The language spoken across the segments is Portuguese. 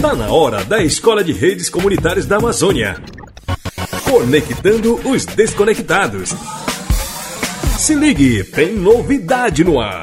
Tá na hora da Escola de Redes Comunitárias da Amazônia. Conectando os desconectados. Se ligue, tem novidade no ar.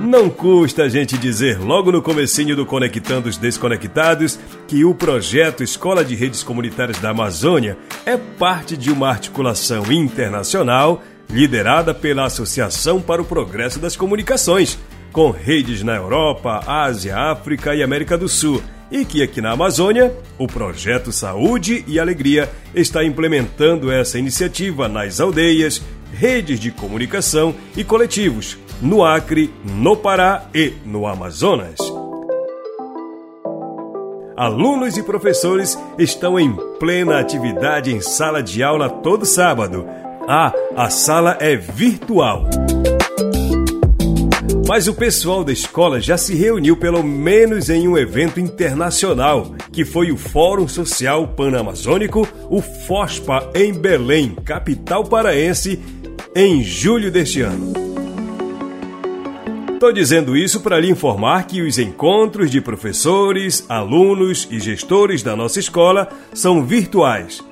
Não custa a gente dizer logo no comecinho do Conectando os Desconectados que o projeto Escola de Redes Comunitárias da Amazônia é parte de uma articulação internacional liderada pela Associação para o Progresso das Comunicações, com redes na Europa, Ásia, África e América do Sul, e que aqui na Amazônia, o projeto Saúde e Alegria está implementando essa iniciativa nas aldeias, redes de comunicação e coletivos, no Acre, no Pará e no Amazonas. Alunos e professores estão em plena atividade em sala de aula todo sábado. Ah, a sala é virtual. Mas o pessoal da escola já se reuniu pelo menos em um evento internacional, que foi o Fórum Social Panamazônico, o FOSPA, em Belém, capital paraense, em julho deste ano. Estou dizendo isso para lhe informar que os encontros de professores, alunos e gestores da nossa escola são virtuais.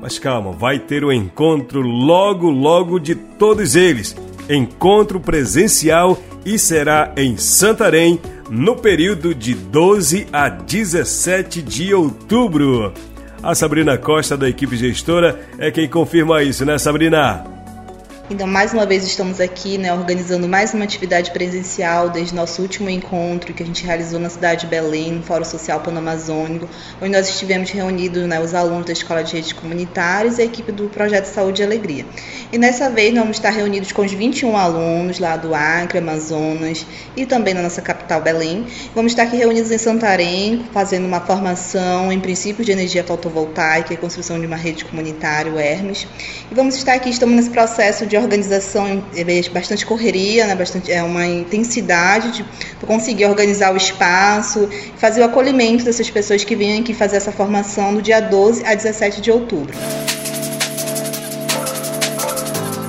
Mas calma, vai ter o um encontro logo, logo de todos eles. Encontro presencial e será em Santarém no período de 12 a 17 de outubro. A Sabrina Costa, da equipe gestora, é quem confirma isso, né, Sabrina? Então, mais uma vez estamos aqui, né, organizando mais uma atividade presencial desde nosso último encontro que a gente realizou na cidade de Belém, no Fórum Social Panamazônico, onde nós estivemos reunidos, né, os alunos da Escola de Redes Comunitárias e a equipe do Projeto Saúde e Alegria. E nessa vez nós vamos estar reunidos com os 21 alunos lá do Acre, Amazonas e também na nossa capital Belém. Vamos estar aqui reunidos em Santarém, fazendo uma formação em princípios de energia fotovoltaica e construção de uma rede comunitária, o Hermes. E vamos estar aqui, estamos nesse processo de organização é bastante correria, né, bastante, é uma intensidade de conseguir organizar o espaço, fazer o acolhimento dessas pessoas que vêm aqui fazer essa formação do dia 12 a 17 de outubro.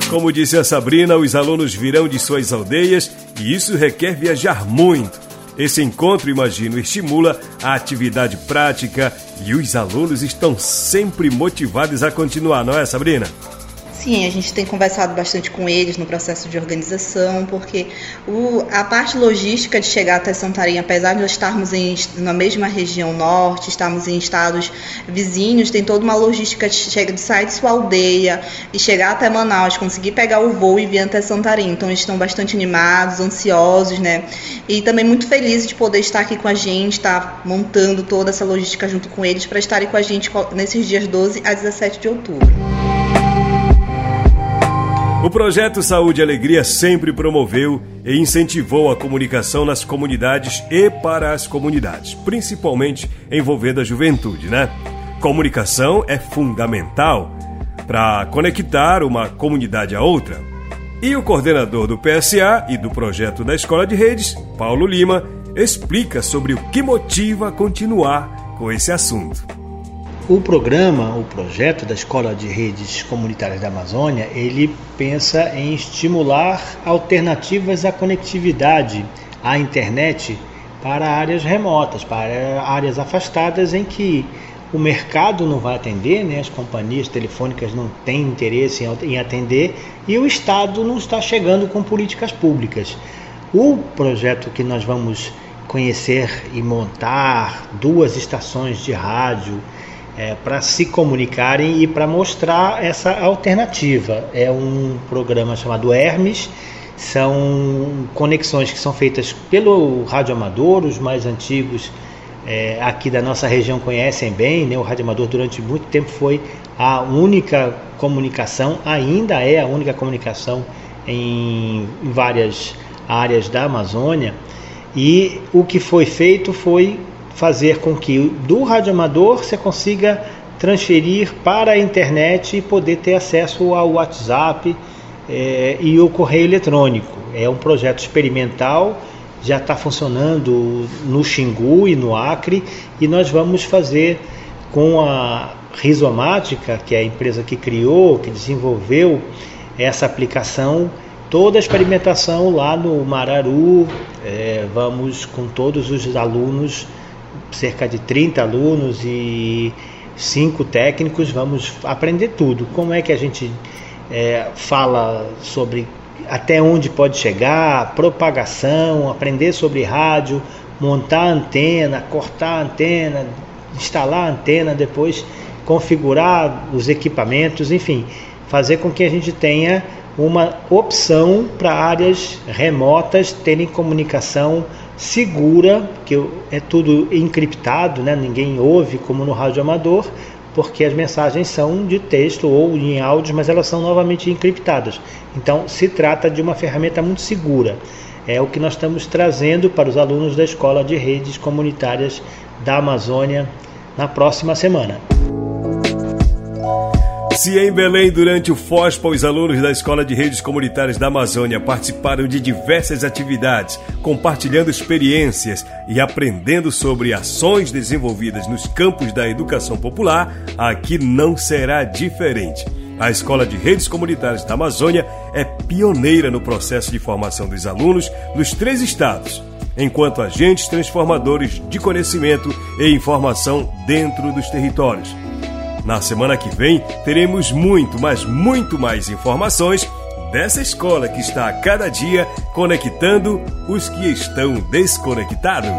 Como disse a Sabrina, os alunos virão de suas aldeias e isso requer viajar muito. Esse encontro, imagino, estimula a atividade prática e os alunos estão sempre motivados a continuar, não é, Sabrina? Sim, a gente tem conversado bastante com eles no processo de organização, porque o, a parte logística de chegar até Santarém, apesar de nós estarmos em, na mesma região norte, estarmos em estados vizinhos, tem toda uma logística de, chega, de sair de sua aldeia e chegar até Manaus, conseguir pegar o voo e vir até Santarém. Então eles estão bastante animados, ansiosos, né? E também muito felizes de poder estar aqui com a gente, estar montando toda essa logística junto com eles para estarem com a gente nesses dias 12 a 17 de outubro. O projeto Saúde e Alegria sempre promoveu e incentivou a comunicação nas comunidades e para as comunidades, principalmente envolvendo a juventude, né? Comunicação é fundamental para conectar uma comunidade a outra. E o coordenador do PSA e do projeto da Escola de Redes, Paulo Lima, explica sobre o que motiva continuar com esse assunto. O programa, o projeto da Escola de Redes Comunitárias da Amazônia, ele pensa em estimular alternativas à conectividade à internet para áreas remotas, para áreas afastadas em que o mercado não vai atender, né? as companhias telefônicas não têm interesse em atender e o Estado não está chegando com políticas públicas. O projeto que nós vamos conhecer e montar, duas estações de rádio, é, para se comunicarem e para mostrar essa alternativa. É um programa chamado Hermes, são conexões que são feitas pelo rádio amador, os mais antigos é, aqui da nossa região conhecem bem, né? o rádio amador durante muito tempo foi a única comunicação, ainda é a única comunicação em, em várias áreas da Amazônia. E o que foi feito foi fazer com que do rádio amador você consiga transferir para a internet e poder ter acesso ao WhatsApp é, e o correio eletrônico. É um projeto experimental, já está funcionando no Xingu e no Acre e nós vamos fazer com a Rizomática, que é a empresa que criou, que desenvolveu essa aplicação, toda a experimentação lá no Mararu. É, vamos com todos os alunos, cerca de 30 alunos e cinco técnicos, vamos aprender tudo. Como é que a gente é, fala sobre até onde pode chegar, propagação, aprender sobre rádio, montar antena, cortar antena, instalar antena, depois configurar os equipamentos, enfim, fazer com que a gente tenha uma opção para áreas remotas terem comunicação segura, que é tudo encriptado, né? ninguém ouve como no rádio amador, porque as mensagens são de texto ou em áudio, mas elas são novamente encriptadas. Então, se trata de uma ferramenta muito segura. É o que nós estamos trazendo para os alunos da Escola de Redes Comunitárias da Amazônia na próxima semana. Se em Belém, durante o FOSPA, os alunos da Escola de Redes Comunitárias da Amazônia participaram de diversas atividades, compartilhando experiências e aprendendo sobre ações desenvolvidas nos campos da educação popular, aqui não será diferente. A Escola de Redes Comunitárias da Amazônia é pioneira no processo de formação dos alunos nos três estados, enquanto agentes transformadores de conhecimento e informação dentro dos territórios. Na semana que vem teremos muito, mas muito mais informações dessa escola que está a cada dia conectando os que estão desconectados.